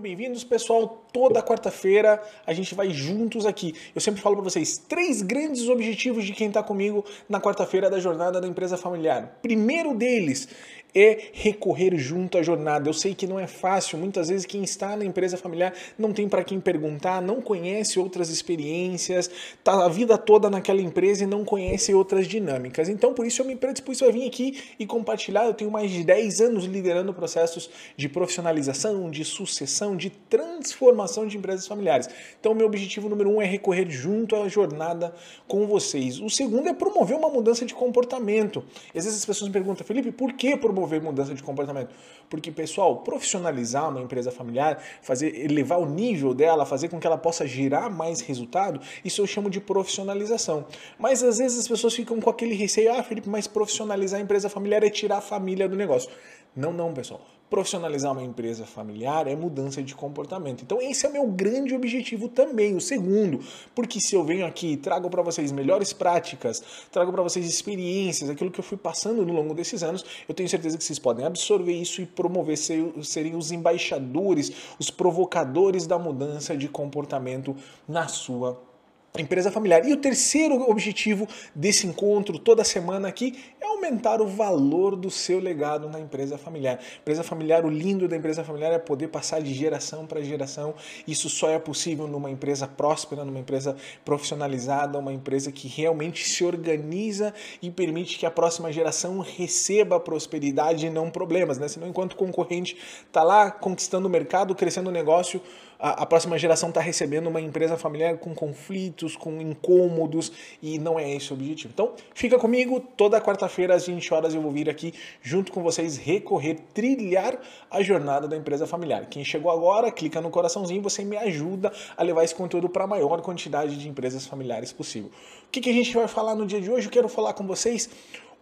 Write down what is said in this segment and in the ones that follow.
bem-vindos, pessoal. Toda quarta-feira a gente vai juntos aqui. Eu sempre falo para vocês três grandes objetivos de quem está comigo na quarta-feira da jornada da empresa familiar. Primeiro deles é recorrer junto à jornada. Eu sei que não é fácil, muitas vezes quem está na empresa familiar não tem para quem perguntar, não conhece outras experiências, tá a vida toda naquela empresa e não conhece outras dinâmicas. Então, por isso eu me predispus a vir aqui e compartilhar. Eu tenho mais de 10 anos liderando processos de profissionalização, de sucessão, de transformação de empresas familiares. Então, meu objetivo número um é recorrer junto à jornada com vocês. O segundo é promover uma mudança de comportamento. Às vezes as pessoas me perguntam, Felipe, por que promover promover mudança de comportamento. Porque, pessoal, profissionalizar uma empresa familiar, fazer elevar o nível dela, fazer com que ela possa gerar mais resultado, isso eu chamo de profissionalização. Mas às vezes as pessoas ficam com aquele receio, ah, Felipe, mas profissionalizar a empresa familiar é tirar a família do negócio. Não, não, pessoal. Profissionalizar uma empresa familiar é mudança de comportamento. Então, esse é o meu grande objetivo também. O segundo, porque se eu venho aqui trago para vocês melhores práticas, trago para vocês experiências, aquilo que eu fui passando no longo desses anos, eu tenho certeza que vocês podem absorver isso e promover, serem os embaixadores, os provocadores da mudança de comportamento na sua empresa familiar. E o terceiro objetivo desse encontro toda semana aqui é aumentar o valor do seu legado na empresa familiar. Empresa familiar, o lindo da empresa familiar é poder passar de geração para geração. Isso só é possível numa empresa próspera, numa empresa profissionalizada, uma empresa que realmente se organiza e permite que a próxima geração receba prosperidade e não problemas, né? Senão enquanto o concorrente está lá conquistando o mercado, crescendo o negócio, a, a próxima geração está recebendo uma empresa familiar com conflitos, com incômodos e não é esse o objetivo. Então, fica comigo, toda quarta-feira às 20 horas eu vou vir aqui junto com vocês recorrer, trilhar a jornada da empresa familiar. Quem chegou agora, clica no coraçãozinho, você me ajuda a levar esse conteúdo para a maior quantidade de empresas familiares possível. O que, que a gente vai falar no dia de hoje? Eu quero falar com vocês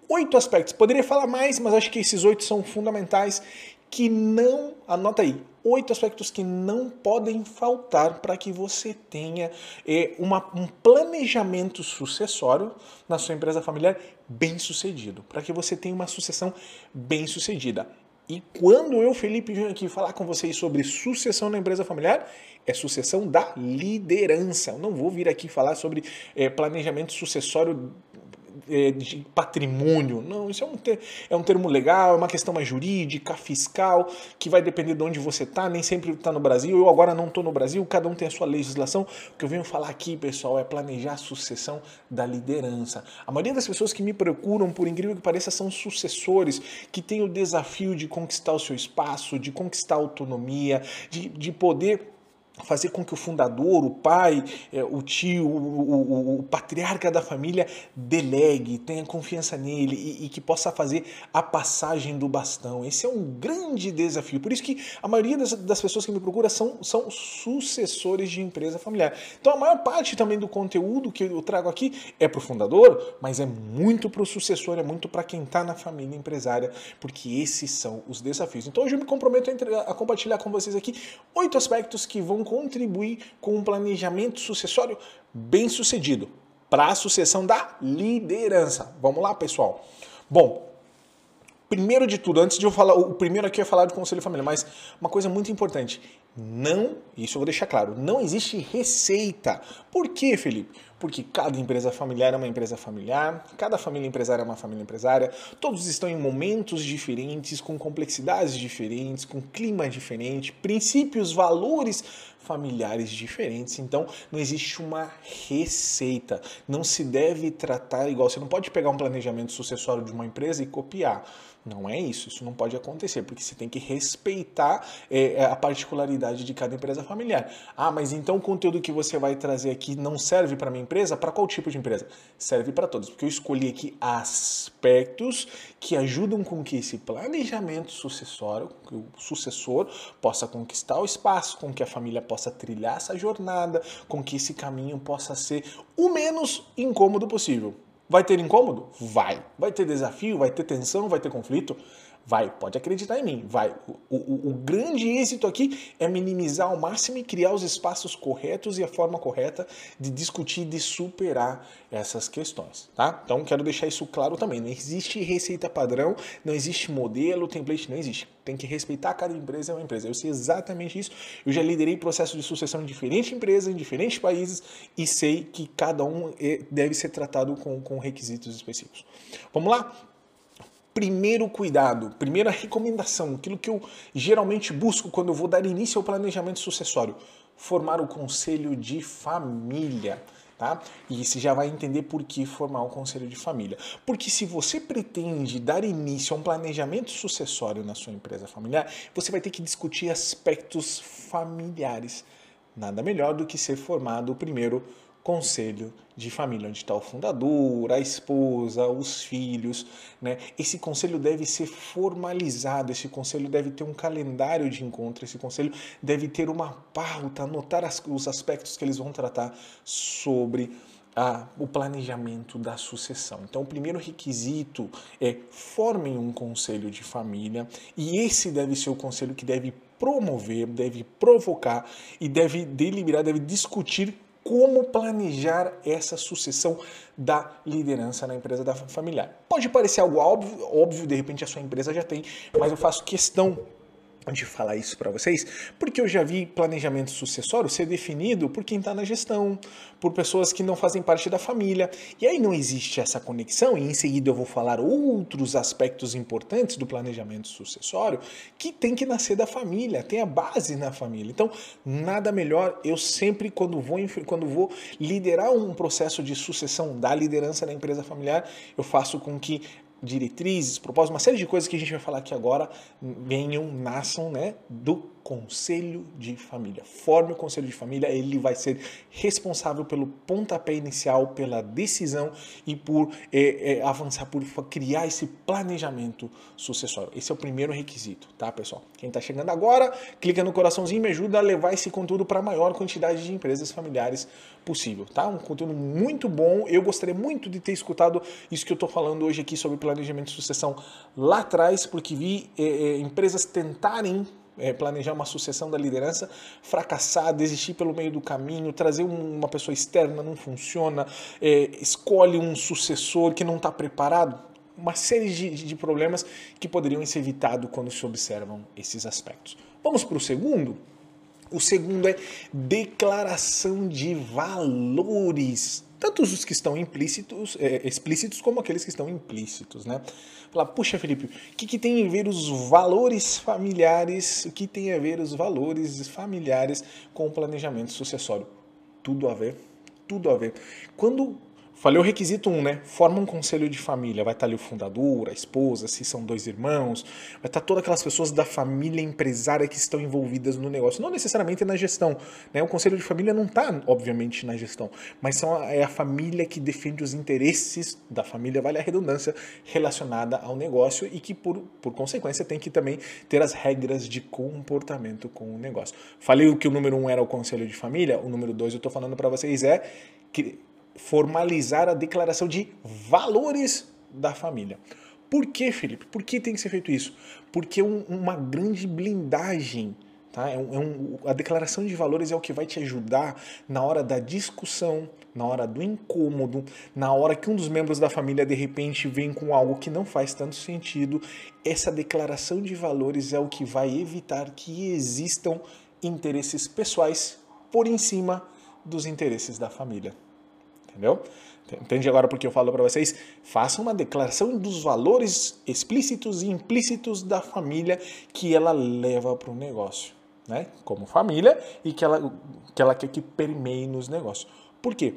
oito aspectos. Poderia falar mais, mas acho que esses oito são fundamentais que não, anota aí, oito aspectos que não podem faltar para que você tenha é, uma, um planejamento sucessório na sua empresa familiar bem sucedido, para que você tenha uma sucessão bem sucedida. E quando eu, Felipe, venho aqui falar com vocês sobre sucessão na empresa familiar, é sucessão da liderança. Eu não vou vir aqui falar sobre é, planejamento sucessório de patrimônio. Não, isso é um, ter, é um termo legal, é uma questão mais jurídica, fiscal, que vai depender de onde você está, nem sempre está no Brasil. Eu agora não estou no Brasil, cada um tem a sua legislação. O que eu venho falar aqui, pessoal, é planejar a sucessão da liderança. A maioria das pessoas que me procuram, por incrível que pareça, são sucessores que têm o desafio de conquistar o seu espaço, de conquistar a autonomia, de, de poder fazer com que o fundador, o pai, é, o tio, o, o, o, patriarca da família delegue, tenha confiança nele e, e, que possa fazer a passagem do bastão. Esse é um grande desafio. Por isso que a maioria das, das pessoas que me procuram são, são sucessores de empresa familiar. Então a maior parte também do conteúdo que eu trago aqui é para o fundador, mas é muito para o sucessor, é muito para quem está na família empresária, porque esses são os desafios. Então hoje eu me comprometo a, a compartilhar com vocês aqui oito aspectos que vão contribuir com um planejamento sucessório bem sucedido para a sucessão da liderança. Vamos lá, pessoal? Bom, primeiro de tudo, antes de eu falar, o primeiro aqui é falar do conselho familiar, mas uma coisa muito importante, não, isso eu vou deixar claro, não existe receita. Por quê, Felipe? Porque cada empresa familiar é uma empresa familiar, cada família empresária é uma família empresária, todos estão em momentos diferentes, com complexidades diferentes, com clima diferente, princípios, valores familiares diferentes. Então, não existe uma receita. Não se deve tratar igual. Você não pode pegar um planejamento sucessório de uma empresa e copiar. Não é isso, isso não pode acontecer, porque você tem que respeitar é, a particularidade de cada empresa familiar. Ah, mas então o conteúdo que você vai trazer aqui não serve para minha empresa? Para qual tipo de empresa? Serve para todos, porque eu escolhi aqui aspectos que ajudam com que esse planejamento sucessório, que o sucessor possa conquistar o espaço, com que a família possa trilhar essa jornada, com que esse caminho possa ser o menos incômodo possível. Vai ter incômodo? Vai. Vai ter desafio, vai ter tensão, vai ter conflito? Vai, pode acreditar em mim, vai. O, o, o, grande êxito aqui é minimizar ao máximo e criar os espaços corretos e a forma correta de discutir, de superar essas questões, tá? Então quero deixar isso claro também. Não existe receita padrão, não existe modelo, template, não existe. Tem que respeitar cada empresa é uma empresa. Eu sei exatamente isso. Eu já liderei processos de sucessão em diferentes empresas, em diferentes países e sei que cada um é, deve ser tratado com, com requisitos específicos. Vamos lá? Primeiro cuidado, primeira recomendação, aquilo que eu geralmente busco quando eu vou dar início ao planejamento sucessório, formar o conselho de família. Tá? E você já vai entender por que formar um conselho de família. Porque se você pretende dar início a um planejamento sucessório na sua empresa familiar, você vai ter que discutir aspectos familiares. Nada melhor do que ser formado primeiro conselho de família, onde está o fundador, a esposa, os filhos. Né? Esse conselho deve ser formalizado, esse conselho deve ter um calendário de encontro, esse conselho deve ter uma pauta, anotar as, os aspectos que eles vão tratar sobre o planejamento da sucessão. Então, o primeiro requisito é formem um conselho de família e esse deve ser o conselho que deve promover, deve provocar e deve deliberar, deve discutir como planejar essa sucessão da liderança na empresa da familiar. Pode parecer algo óbvio, óbvio, de repente a sua empresa já tem, mas eu faço questão de falar isso para vocês, porque eu já vi planejamento sucessório ser definido por quem está na gestão, por pessoas que não fazem parte da família. E aí não existe essa conexão, e em seguida eu vou falar outros aspectos importantes do planejamento sucessório que tem que nascer da família, tem a base na família. Então, nada melhor, eu sempre, quando vou, quando vou liderar um processo de sucessão da liderança da empresa familiar, eu faço com que diretrizes, propósitos, uma série de coisas que a gente vai falar aqui agora venham, nasçam né, do conselho de família. Forme o conselho de família, ele vai ser responsável pelo pontapé inicial, pela decisão e por é, é, avançar, por criar esse planejamento sucessório. Esse é o primeiro requisito, tá, pessoal? Quem está chegando agora, clica no coraçãozinho e me ajuda a levar esse conteúdo para a maior quantidade de empresas familiares possível, tá? Um conteúdo muito bom. Eu gostaria muito de ter escutado isso que eu estou falando hoje aqui sobre planejamento de sucessão lá atrás, porque vi é, é empresas tentarem é, planejar uma sucessão da liderança, fracassar, desistir pelo meio do caminho, trazer uma pessoa externa não funciona, é, escolhe um sucessor que não está preparado. Uma série de, de problemas que poderiam ser evitados quando se observam esses aspectos. Vamos para o segundo? O segundo é declaração de valores tanto os que estão implícitos, é, explícitos como aqueles que estão implícitos, né? Falar, puxa, Felipe, o que, que tem a ver os valores familiares, o que tem a ver os valores familiares com o planejamento sucessório? Tudo a ver, tudo a ver. Quando Falei o requisito 1, um, né? Forma um conselho de família. Vai estar ali o fundador, a esposa, se são dois irmãos. Vai estar todas aquelas pessoas da família empresária que estão envolvidas no negócio. Não necessariamente na gestão. Né? O conselho de família não está, obviamente, na gestão. Mas são, é a família que defende os interesses da família, vale a redundância, relacionada ao negócio e que, por, por consequência, tem que também ter as regras de comportamento com o negócio. Falei que o número 1 um era o conselho de família. O número 2 eu estou falando para vocês é que formalizar a declaração de valores da família. Por que, Felipe? Por que tem que ser feito isso? Porque um, uma grande blindagem. Tá? É um, é um, a declaração de valores é o que vai te ajudar na hora da discussão, na hora do incômodo, na hora que um dos membros da família de repente vem com algo que não faz tanto sentido. Essa declaração de valores é o que vai evitar que existam interesses pessoais por em cima dos interesses da família entendeu? Entende agora porque eu falo para vocês? Façam uma declaração dos valores explícitos e implícitos da família que ela leva para o negócio, né? Como família e que ela, que ela quer que permeie nos negócios. Por quê?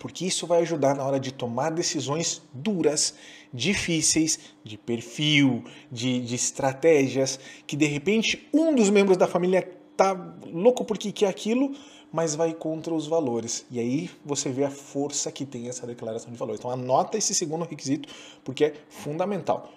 Porque isso vai ajudar na hora de tomar decisões duras, difíceis, de perfil, de, de estratégias, que de repente um dos membros da família tá louco porque quer aquilo, mas vai contra os valores. E aí você vê a força que tem essa declaração de valor. Então anota esse segundo requisito, porque é fundamental.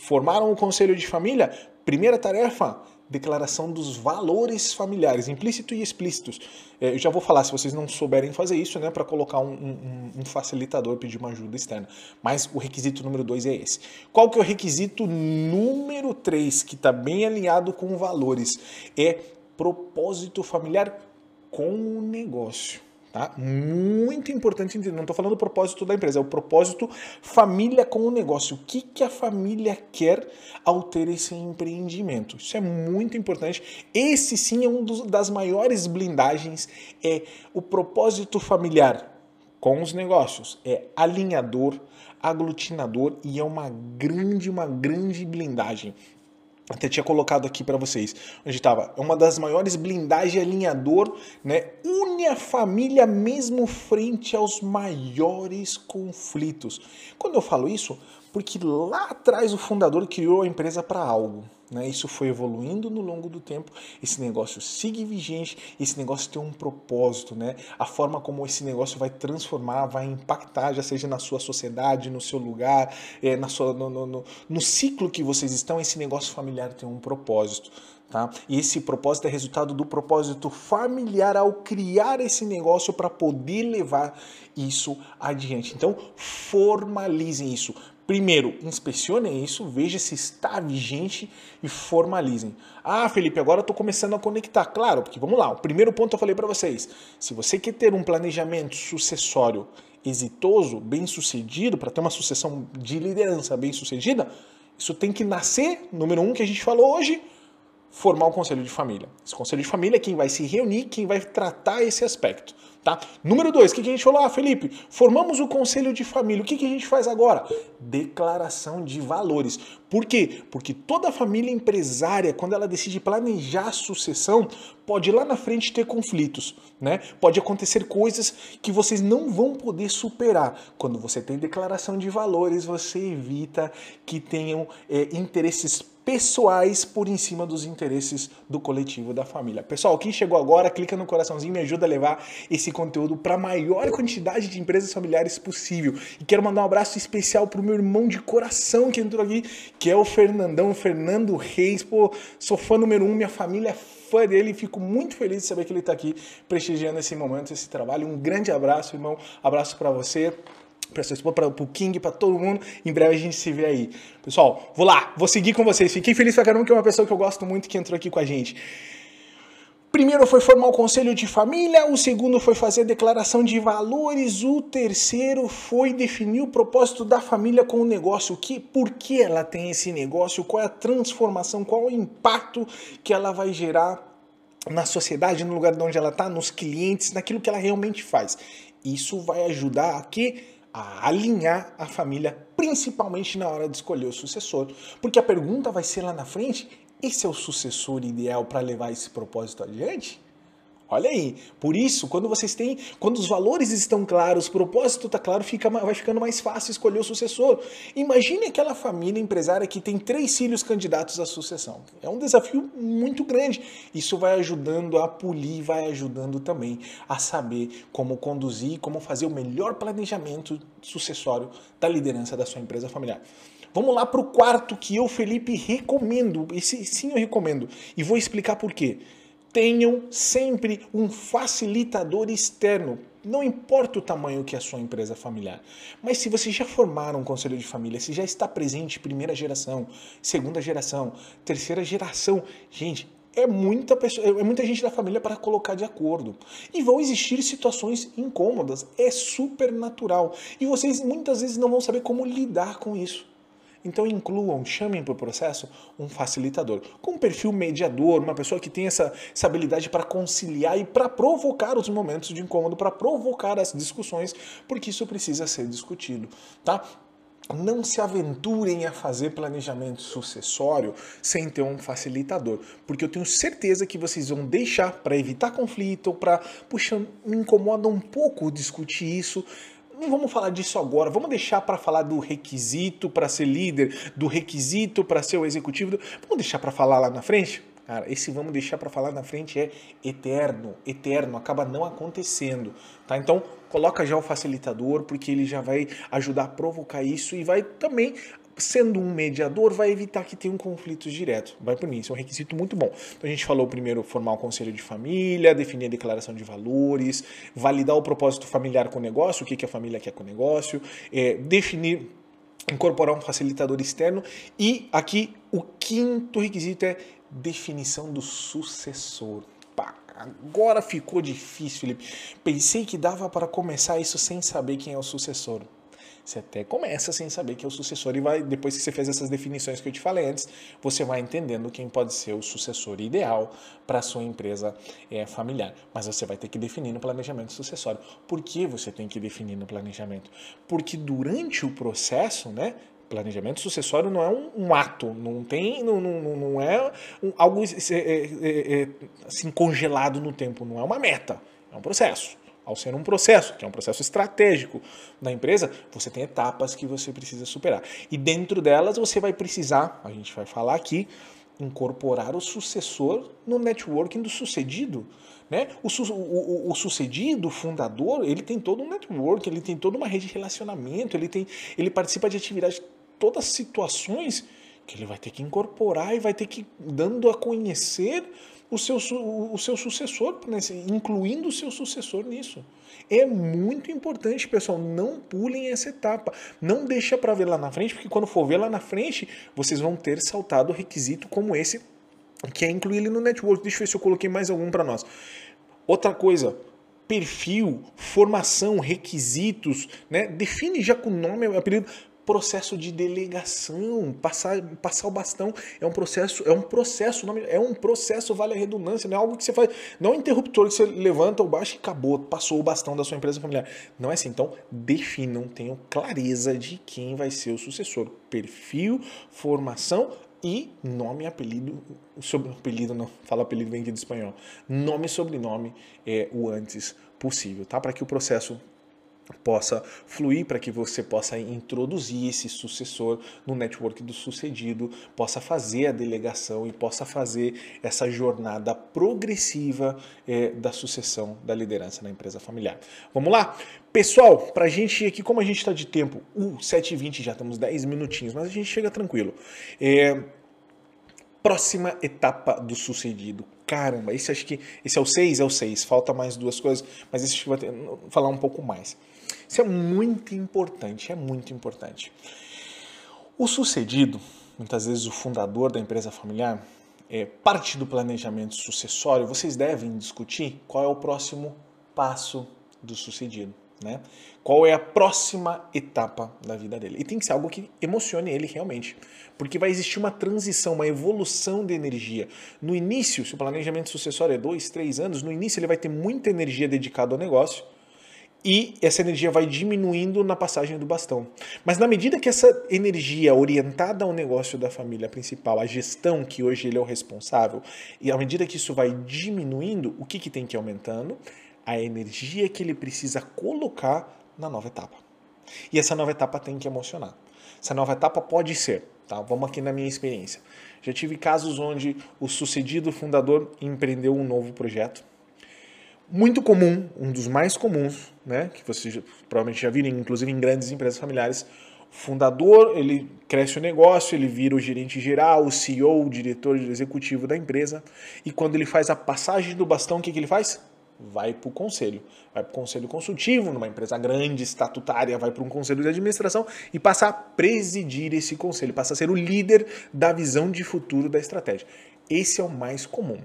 Formaram o conselho de família? Primeira tarefa, declaração dos valores familiares, implícito e explícitos. É, eu já vou falar se vocês não souberem fazer isso, né, para colocar um, um, um, facilitador, pedir uma ajuda externa. Mas o requisito número dois é esse. Qual que é o requisito número três, que está bem alinhado com valores? É propósito familiar com o negócio. Tá? Muito importante entender. Não estou falando do propósito da empresa, é o propósito família com o negócio. O que, que a família quer ao ter esse empreendimento? Isso é muito importante. Esse sim é um dos, das maiores blindagens. É o propósito familiar com os negócios. É alinhador, aglutinador e é uma grande, uma grande blindagem até tinha colocado aqui para vocês, onde estava, é uma das maiores blindagens alinhador, né? Une a família mesmo frente aos maiores conflitos. Quando eu falo isso, porque lá atrás o fundador criou a empresa para algo. Né? Isso foi evoluindo no longo do tempo, esse negócio sigue vigente, esse negócio tem um propósito, né? A forma como esse negócio vai transformar, vai impactar, já seja na sua sociedade, no seu lugar, é, na sua, no, no, no, no ciclo que vocês estão, esse negócio familiar tem um propósito. Tá? E esse propósito é resultado do propósito familiar ao criar esse negócio para poder levar isso adiante. Então, formalizem isso. Primeiro, inspecionem isso, veja se está vigente e formalizem. Ah, Felipe, agora estou começando a conectar. Claro, porque vamos lá, o primeiro ponto eu falei para vocês. Se você quer ter um planejamento sucessório exitoso, bem sucedido, para ter uma sucessão de liderança bem sucedida, isso tem que nascer, número um, que a gente falou hoje, formar o conselho de família. Esse conselho de família é quem vai se reunir, quem vai tratar esse aspecto. Tá? Número dois, o que, que a gente falou? Ah, Felipe, formamos o conselho de família. O que, que a gente faz agora? Declaração de valores. Por quê? Porque toda família empresária, quando ela decide planejar a sucessão, pode lá na frente ter conflitos, né? Pode acontecer coisas que vocês não vão poder superar. Quando você tem declaração de valores, você evita que tenham é, interesses pessoais por em cima dos interesses do coletivo da família. Pessoal, quem chegou agora, clica no coraçãozinho, me ajuda a levar esse conteúdo para a maior quantidade de empresas familiares possível. E quero mandar um abraço especial pro meu irmão de coração que entrou aqui, que é o Fernandão, Fernando Reis. Pô, sou fã número um, minha família é fã dele fico muito feliz de saber que ele está aqui prestigiando esse momento, esse trabalho. Um grande abraço, irmão. Abraço para você para sua esposa, para o King, para todo mundo. Em breve a gente se vê aí. Pessoal, vou lá, vou seguir com vocês. Fiquei feliz pra caramba que é uma pessoa que eu gosto muito que entrou aqui com a gente. Primeiro foi formar o conselho de família, o segundo foi fazer a declaração de valores, o terceiro foi definir o propósito da família com o negócio, que, por que ela tem esse negócio, qual é a transformação, qual é o impacto que ela vai gerar na sociedade, no lugar de onde ela está, nos clientes, naquilo que ela realmente faz. Isso vai ajudar a que a alinhar a família, principalmente na hora de escolher o sucessor. Porque a pergunta vai ser lá na frente: esse é o sucessor ideal para levar esse propósito adiante? Olha aí. Por isso, quando vocês têm, quando os valores estão claros, o propósito está claro, fica, vai ficando mais fácil escolher o sucessor. Imagine aquela família empresária que tem três filhos candidatos à sucessão. É um desafio muito grande. Isso vai ajudando a polir, vai ajudando também a saber como conduzir, como fazer o melhor planejamento sucessório da liderança da sua empresa familiar. Vamos lá para o quarto que eu, Felipe, recomendo. Esse sim eu recomendo. E vou explicar por quê tenham sempre um facilitador externo. Não importa o tamanho que é a sua empresa familiar. Mas se você já formar um conselho de família, se já está presente primeira geração, segunda geração, terceira geração, gente, é muita, pessoa, é muita gente da família para colocar de acordo. E vão existir situações incômodas, é super natural. E vocês muitas vezes não vão saber como lidar com isso. Então incluam, chamem para o processo um facilitador, com um perfil mediador, uma pessoa que tem essa, essa habilidade para conciliar e para provocar os momentos de incômodo, para provocar as discussões, porque isso precisa ser discutido, tá? Não se aventurem a fazer planejamento sucessório sem ter um facilitador, porque eu tenho certeza que vocês vão deixar para evitar conflito ou para, puxa, me incomoda um pouco discutir isso não vamos falar disso agora, vamos deixar para falar do requisito para ser líder, do requisito para ser o executivo, vamos deixar para falar lá na frente? Cara, esse vamos deixar para falar na frente é eterno, eterno, acaba não acontecendo, tá? Então, coloca já o facilitador, porque ele já vai ajudar a provocar isso e vai também sendo um mediador, vai evitar que tenha um conflito direto. Vai por mim, isso é um requisito muito bom. Então a gente falou primeiro formar o conselho de família, definir a declaração de valores, validar o propósito familiar com o negócio, o que, que a família quer com o negócio, é, definir incorporar um facilitador externo e aqui o quinto requisito é definição do sucessor. Agora ficou difícil, Felipe. Pensei que dava para começar isso sem saber quem é o sucessor. Você até começa sem saber que é o sucessor e vai depois que você fez essas definições que eu te falei antes, você vai entendendo quem pode ser o sucessor ideal para a sua empresa é, familiar. Mas você vai ter que definir no planejamento sucessório. Por que você tem que definir no planejamento? Porque durante o processo, né, planejamento sucessório não é um, um, ato, não tem, não, não, não é um, algo é, é, assim congelado no tempo, não é uma meta, é um processo. Ao ser um processo, que é um processo estratégico da empresa, você tem etapas que você precisa superar. E dentro delas você vai precisar, a gente vai falar aqui, incorporar o sucessor no networking do sucedido. Né? O, su o, o, sucedido, o fundador, ele tem todo um network, ele tem toda uma rede de relacionamento, ele, tem, ele participa de atividades, todas as situações que ele vai ter que incorporar e vai ter que dando a conhecer o seu, o seu sucessor, né, incluindo o seu sucessor nisso. É muito importante, pessoal, não pulem essa etapa. Não deixa para ver lá na frente, porque quando for ver lá na frente, vocês vão ter saltado requisito como esse, que é incluir ele no network. Deixa eu ver se eu coloquei mais algum para nós. Outra coisa, perfil, formação, requisitos, né? Define já com nome, apelido processo de delegação, passar, passar o bastão é um processo, é um processo, é um processo, vale a redundância, não é algo que você faz, não é um interruptor que você levanta ou baixa e acabou, passou o bastão da sua empresa familiar. Não é assim. Então, definam, tenham clareza de quem vai ser o sucessor. Perfil, formação e nome apelido, sobre apelido não, fala apelido vem aqui do espanhol. Nome e sobrenome é o antes possível, tá? Para que o processo possa fluir para que você possa introduzir esse sucessor no network do sucedido, possa fazer a delegação e possa fazer essa jornada progressiva é, da sucessão da liderança na empresa familiar. Vamos lá? Pessoal, para a gente aqui, como a gente está de tempo, uh, 7h20 já estamos 10 minutinhos, mas a gente chega tranquilo. É, próxima etapa do sucedido. Caramba, esse acho que esse é o 6, é o 6, falta mais duas coisas, mas esse acho que vai ter, falar um pouco mais. Isso é muito importante, é muito importante. O sucedido, muitas vezes o fundador da empresa familiar, é parte do planejamento sucessório, vocês devem discutir qual é o próximo passo do sucedido. Né? Qual é a próxima etapa da vida dele? E tem que ser algo que emocione ele realmente, porque vai existir uma transição, uma evolução de energia. No início, se o planejamento sucessório é dois, três anos, no início ele vai ter muita energia dedicada ao negócio e essa energia vai diminuindo na passagem do bastão. Mas na medida que essa energia orientada ao negócio da família principal, a gestão que hoje ele é o responsável, e à medida que isso vai diminuindo, o que, que tem que ir aumentando? A energia que ele precisa colocar na nova etapa. E essa nova etapa tem que emocionar. Essa nova etapa pode ser, tá? Vamos aqui na minha experiência. Já tive casos onde o sucedido fundador empreendeu um novo projeto muito comum, um dos mais comuns, né, que vocês provavelmente já viram, inclusive em grandes empresas familiares, fundador, ele cresce o negócio, ele vira o gerente geral, o CEO, o diretor executivo da empresa, e quando ele faz a passagem do bastão, o que, que ele faz? Vai para o conselho. Vai para o conselho consultivo, numa empresa grande, estatutária, vai para um conselho de administração e passa a presidir esse conselho, passa a ser o líder da visão de futuro da estratégia. Esse é o mais comum.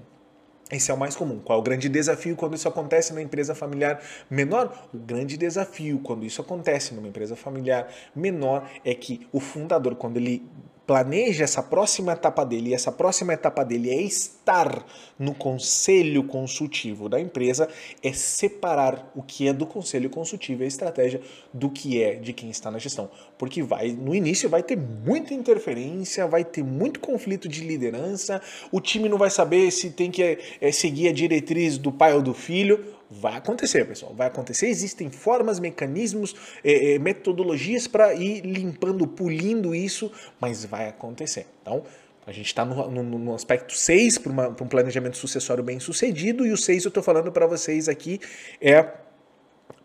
Esse é o mais comum. Qual é o grande desafio quando isso acontece na empresa familiar menor? O grande desafio quando isso acontece numa empresa familiar menor é que o fundador, quando ele planeja essa próxima etapa dele, e essa próxima etapa dele é estar no conselho consultivo da empresa, é separar o que é do conselho consultivo a estratégia do que é de quem está na gestão. Porque vai no início vai ter muita interferência, vai ter muito conflito de liderança, o time não vai saber se tem que é, seguir a diretriz do pai ou do filho Vai acontecer, pessoal, vai acontecer. Existem formas, mecanismos, é, é, metodologias para ir limpando, pulindo isso, mas vai acontecer. Então, a gente está no, no, no, aspecto 6 para um planejamento sucessório bem sucedido, e o 6 eu estou falando para vocês aqui é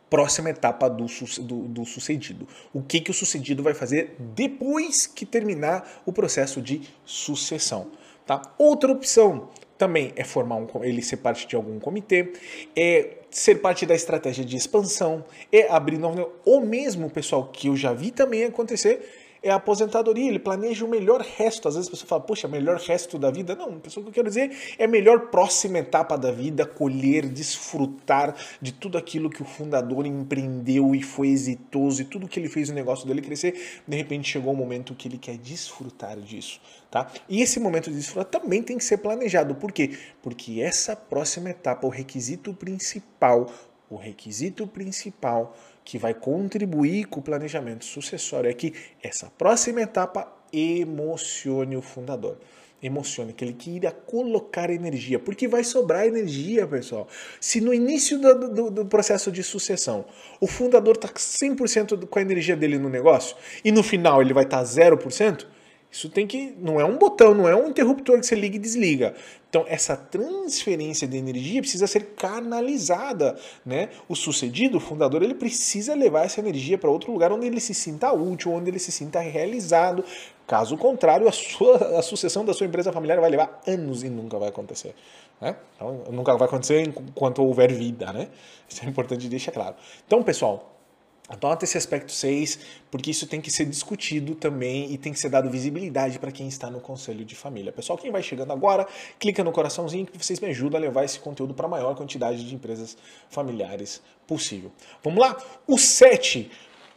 próxima etapa do, do, do, sucedido. O que, que o sucedido vai fazer depois que terminar o processo de sucessão. Tá? Outra opção também é formar um, ele ser parte de algum comitê, é ser parte da estratégia de expansão, é abrir novo, ou mesmo, pessoal, que eu já vi também acontecer, é a aposentadoria, ele planeja o melhor resto. Às vezes a pessoa fala, poxa, melhor resto da vida. Não, pessoa que eu quero dizer é a melhor próxima etapa da vida, colher, desfrutar de tudo aquilo que o fundador empreendeu e foi exitoso e tudo que ele fez o negócio dele crescer. De repente chegou o momento que ele quer desfrutar disso, tá? E esse momento de desfrutar também tem que ser planejado. Por quê? Porque essa próxima etapa, o requisito principal, o requisito principal que vai contribuir com o planejamento sucessório é que essa próxima etapa emocione o fundador. Emocione, que ele queira colocar energia, porque vai sobrar energia, pessoal. Se no início do, do, do processo de sucessão o fundador está 100% com a energia dele no negócio e no final ele vai estar tá 0%, isso tem que. Não é um botão, não é um interruptor que você liga e desliga. Então, essa transferência de energia precisa ser canalizada. Né? O sucedido, o fundador, ele precisa levar essa energia para outro lugar onde ele se sinta útil, onde ele se sinta realizado. Caso contrário, a, sua, a sucessão da sua empresa familiar vai levar anos e nunca vai acontecer. Né? Então, nunca vai acontecer enquanto houver vida. Né? Isso é importante deixar claro. Então, pessoal, Anota esse aspecto 6, porque isso tem que ser discutido também e tem que ser dado visibilidade para quem está no conselho de família. Pessoal, quem vai chegando agora, clica no coraçãozinho que vocês me ajudam a levar esse conteúdo para a maior quantidade de empresas familiares possível. Vamos lá? O 7,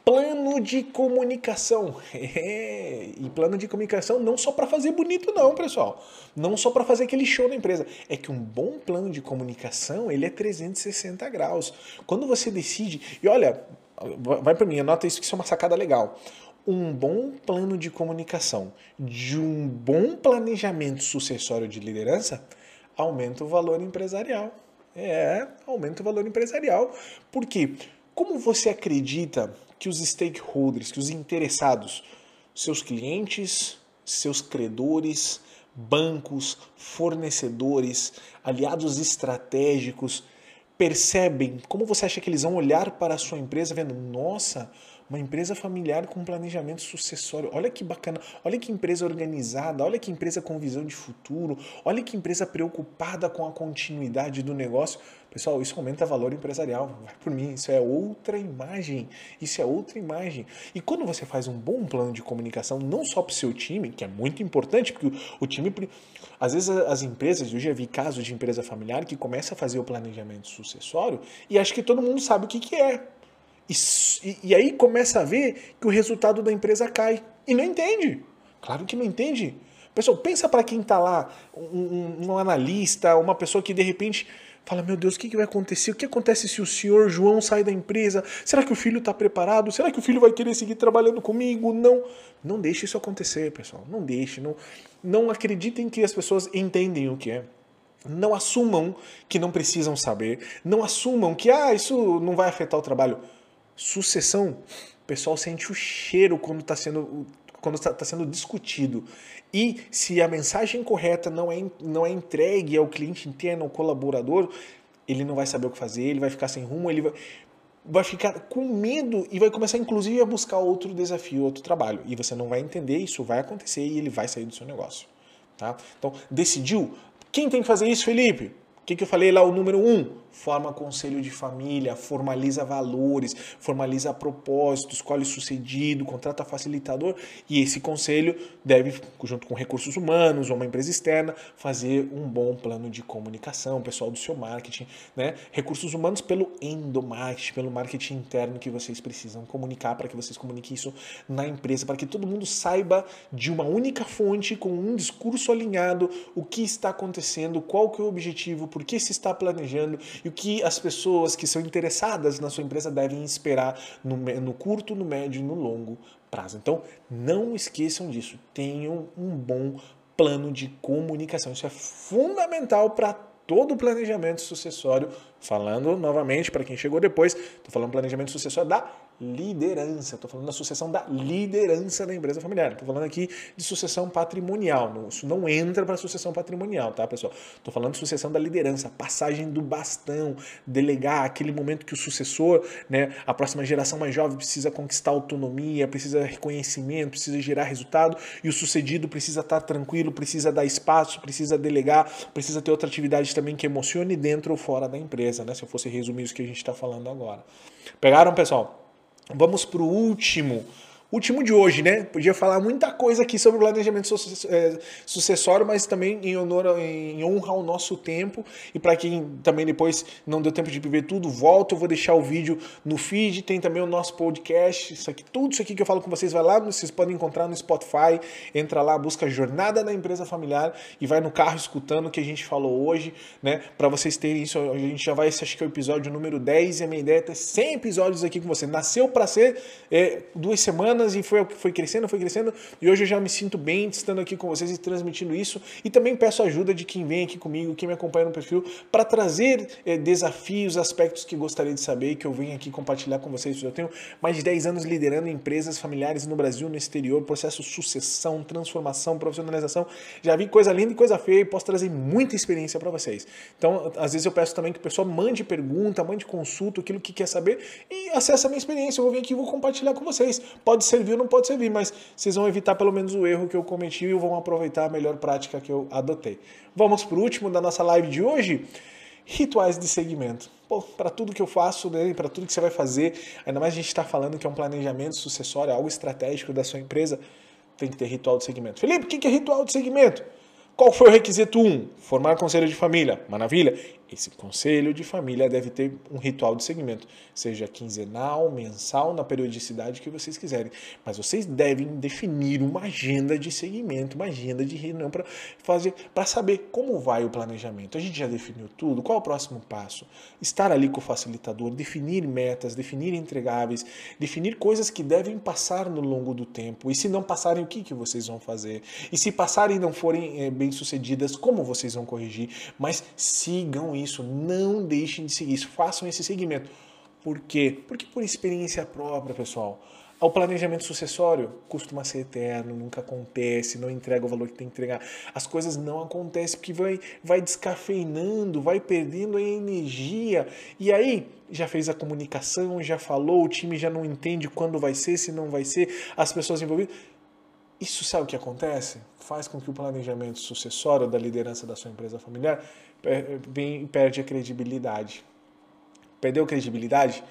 plano de comunicação. É, e plano de comunicação não só para fazer bonito não, pessoal. Não só para fazer aquele show na empresa. É que um bom plano de comunicação, ele é 360 graus. Quando você decide, e olha, vai para mim, anota isso que isso é uma sacada legal. Um bom plano de comunicação, de um bom planejamento sucessório de liderança, aumenta o valor empresarial. É, aumenta o valor empresarial. Por quê? Como você acredita que os stakeholders, que os interessados, seus clientes, seus credores, bancos, fornecedores, aliados estratégicos, percebem, como você acha que eles vão olhar para a sua empresa vendo, nossa, uma empresa familiar com planejamento sucessório. Olha que bacana, olha que empresa organizada, olha que empresa com visão de futuro, olha que empresa preocupada com a continuidade do negócio. Pessoal, isso aumenta valor empresarial. Vai por mim, isso é outra imagem. Isso é outra imagem. E quando você faz um bom plano de comunicação, não só para o seu time, que é muito importante, porque o time. Às vezes as empresas, eu já vi casos de empresa familiar que começa a fazer o planejamento sucessório e acha que todo mundo sabe o que, que é. E, e aí começa a ver que o resultado da empresa cai. E não entende. Claro que não entende. Pessoal, pensa para quem está lá, um, um, analista, uma pessoa que de repente fala: Meu Deus, o que, que vai acontecer? O que acontece se o senhor João sai da empresa? Será que o filho está preparado? Será que o filho vai querer seguir trabalhando comigo? Não. Não deixe isso acontecer, pessoal. Não deixe. Não, não acreditem que as pessoas entendem o que é. Não assumam que não precisam saber. Não assumam que ah, isso não vai afetar o trabalho. Sucessão, o pessoal sente o cheiro quando está sendo quando está tá sendo discutido. E se a mensagem correta não é, não é entregue ao cliente interno, ao colaborador, ele não vai saber o que fazer, ele vai ficar sem rumo, ele vai, vai ficar com medo e vai começar, inclusive, a buscar outro desafio, outro trabalho. E você não vai entender, isso vai acontecer e ele vai sair do seu negócio. Tá? Então, decidiu? Quem tem que fazer isso, Felipe? O que, que eu falei lá? O número um, forma conselho de família, formaliza valores, formaliza propósitos, escolhe sucedido, contrata facilitador e esse conselho deve, junto com recursos humanos ou uma empresa externa, fazer um bom plano de comunicação, pessoal do seu marketing, né? Recursos humanos pelo endomarketing, pelo marketing interno que vocês precisam comunicar para que vocês comuniquem isso na empresa, para que todo mundo saiba de uma única fonte, com um discurso alinhado, o que está acontecendo, qual que é o objetivo, por que se está planejando e o que as pessoas que são interessadas na sua empresa devem esperar no, no curto, no médio e no longo prazo. Então, não esqueçam disso. Tenham um bom plano de comunicação. Isso é fundamental para todo o planejamento sucessório Falando novamente para quem chegou depois, estou falando planejamento sucessório da liderança. Estou falando da sucessão da liderança da empresa familiar. Estou falando aqui de sucessão patrimonial. Isso não entra para sucessão patrimonial, tá, pessoal? Estou falando de sucessão da liderança, passagem do bastão, delegar aquele momento que o sucessor, né, a próxima geração mais jovem precisa conquistar autonomia, precisa reconhecimento, precisa gerar resultado e o sucedido precisa estar tranquilo, precisa dar espaço, precisa delegar, precisa ter outra atividade também que emocione dentro ou fora da empresa, né? Se eu fosse resumir isso que a gente está falando agora. Pegaram, pessoal? Vamos para o último último de hoje, né? Podia falar muita coisa aqui sobre o planejamento é, sucessório, mas também em honor, em honra ao nosso tempo. E para quem também depois não deu tempo de ver tudo, volta, eu vou deixar o vídeo no feed, tem também o nosso podcast. Isso aqui, tudo isso aqui que eu falo com vocês, vai lá, vocês podem encontrar no Spotify, entra lá, busca Jornada da Empresa Familiar e vai no carro escutando o que a gente falou hoje, né? Para vocês terem isso, a gente já vai, esse acho que é o episódio número 10 e a minha ideia é ter 100 episódios aqui com você. Nasceu para ser é, duas semanas semanas e foi, foi crescendo, foi crescendo. E hoje eu já me sinto bem estando aqui com vocês e transmitindo isso. E também peço ajuda de quem vem aqui comigo, quem me acompanha no perfil, para trazer é, desafios, aspectos que gostaria de saber que eu venho aqui compartilhar com vocês. Eu tenho mais de 10 anos liderando empresas familiares no Brasil, no exterior, processo sucessão, transformação, profissionalização. Já vi coisa linda e coisa feia e posso trazer muita experiência para vocês. Então, às vezes eu peço também que o pessoal mande pergunta, mande consulta, aquilo que quer saber e acesse a minha experiência. Eu vou vir aqui e vou compartilhar com vocês. Pode servir ou não pode servir, mas vocês vão evitar pelo menos o erro que eu cometi e vão aproveitar a melhor prática que eu adotei. Vamos para o último da nossa live de hoje rituais de segmento. Para tudo que eu faço, né, para tudo que você vai fazer, ainda mais a gente está falando que é um planejamento sucessório, algo estratégico da sua empresa, tem que ter ritual de segmento. Felipe, o que é ritual de segmento? Qual foi o requisito 1? Um? Formar conselho de família. Maravilha. Esse conselho de família deve ter um ritual de segmento, seja quinzenal, mensal, na periodicidade que vocês quiserem. Mas vocês devem definir uma agenda de segmento, uma agenda de reunião para fazer, para saber como vai o planejamento. A gente já definiu tudo. Qual é o próximo passo? Estar ali com o facilitador, definir metas, definir entregáveis, definir coisas que devem passar no longo do tempo. E se não passarem, o que, que vocês vão fazer? E se passarem e não forem é, bem sucedidas, como vocês vão corrigir? Mas sigam isso não deixem de seguir isso, façam esse segmento. Por quê? Porque por experiência própria, pessoal. O planejamento sucessório costuma ser eterno, nunca acontece, não entrega o valor que tem que entregar. As coisas não acontecem porque vai, vai descafeinando, vai perdendo a energia. E aí, já fez a comunicação, já falou, o time já não entende quando vai ser, se não vai ser, as pessoas envolvidas. Isso sabe o que acontece? Faz com que o planejamento sucessório da liderança da sua empresa familiar perde a credibilidade. Perdeu credibilidade?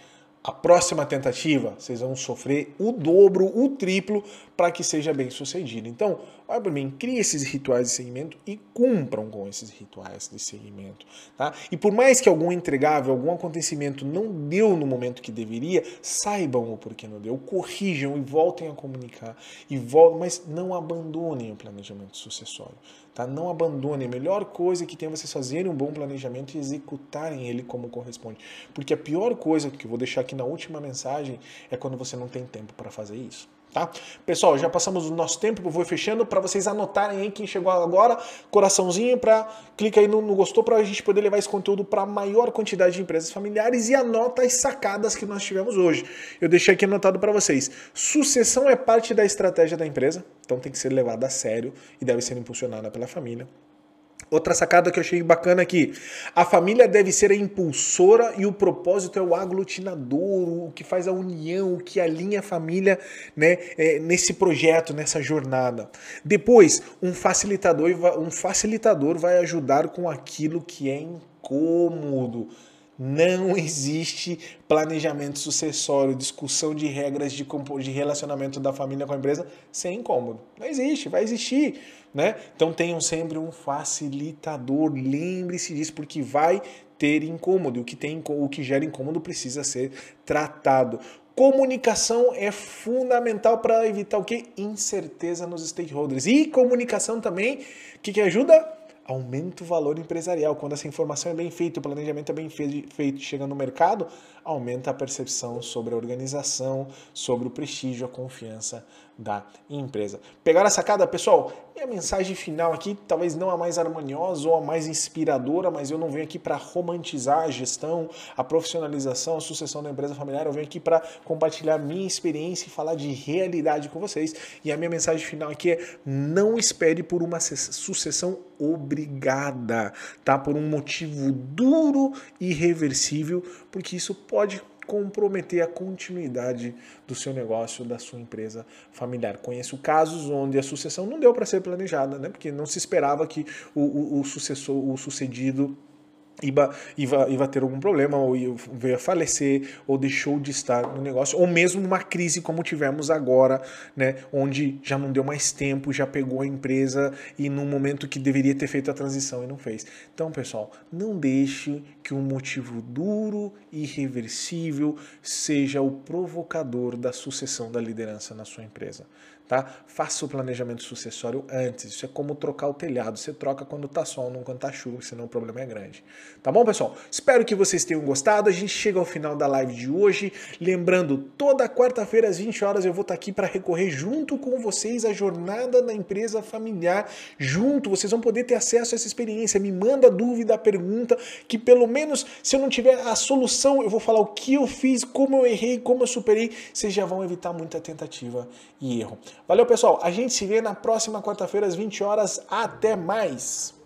A próxima tentativa, vocês vão sofrer o dobro, o triplo para que seja bem sucedido. Então, olha para mim, crie esses rituais de segmento e cumpram com esses rituais de segmento. Tá? E por mais que algum entregável, algum acontecimento não deu no momento que deveria, saibam o porquê não deu, corrijam e voltem a comunicar. E voltem, mas não abandonem o planejamento sucessório. Tá? Não abandonem. A melhor coisa que tem é vocês fazerem um bom planejamento e executarem ele como corresponde. Porque a pior coisa que eu vou deixar aqui na última mensagem é quando você não tem tempo para fazer isso. Tá? Pessoal, já passamos o nosso tempo, vou fechando para vocês anotarem aí quem chegou agora, coraçãozinho para clica aí no, no gostou para a gente poder levar esse conteúdo para a maior quantidade de empresas familiares e anota as sacadas que nós tivemos hoje. Eu deixei aqui anotado para vocês. Sucessão é parte da estratégia da empresa, então tem que ser levada a sério e deve ser impulsionada pela família. Outra sacada que eu achei bacana aqui. A família deve ser a impulsora e o propósito é o aglutinador, o que faz a união, o que alinha a família né, é, nesse projeto, nessa jornada. Depois, um facilitador, um facilitador vai ajudar com aquilo que é incômodo. Não existe planejamento sucessório, discussão de regras de, de relacionamento da família com a empresa sem incômodo. Não existe, vai existir. Né? Então tenham sempre um facilitador, lembre-se disso, porque vai ter incômodo. O que, tem, o que gera incômodo precisa ser tratado. Comunicação é fundamental para evitar o que? Incerteza nos stakeholders. E comunicação também, o que, que ajuda? Aumenta o valor empresarial. Quando essa informação é bem feita, o planejamento é bem feito, chega no mercado, aumenta a percepção sobre a organização, sobre o prestígio, a confiança da empresa. Pegaram a sacada, pessoal? e a mensagem final aqui, talvez não a mais harmoniosa ou a mais inspiradora, mas eu não venho aqui para romantizar a gestão, a profissionalização, a sucessão da empresa familiar, eu venho aqui para compartilhar minha experiência e falar de realidade com vocês. E a minha mensagem final aqui é: não espere por uma sucessão obrigada, tá? Por um motivo duro e irreversível, porque isso pode comprometer a continuidade do seu negócio, da sua empresa familiar. Conheço casos onde a sucessão não deu para ser planejada, né? porque não se esperava que o, o, o sucessor, o sucedido Iba, iba, iba ter algum problema, ou veio a falecer, ou deixou de estar no negócio, ou mesmo uma crise como tivemos agora, né, onde já não deu mais tempo, já pegou a empresa e no momento que deveria ter feito a transição e não fez. Então, pessoal, não deixe que um motivo duro e irreversível seja o provocador da sucessão da liderança na sua empresa tá? Faça o planejamento sucessório antes. Isso é como trocar o telhado. Você troca quando tá sol, não quando tá chuva, senão o problema é grande. Tá bom, pessoal? Espero que vocês tenham gostado. A gente chega ao final da live de hoje. Lembrando, toda quarta-feira às 20 horas eu vou estar tá aqui para recorrer junto com vocês a jornada da empresa familiar. Junto, vocês vão poder ter acesso a essa experiência. Me manda dúvida, pergunta, que pelo menos se eu não tiver a solução, eu vou falar o que eu fiz, como eu errei, como eu superei. Vocês já vão evitar muita tentativa e erro. Valeu, pessoal. A gente se vê na próxima quarta-feira às 20 horas. Até mais!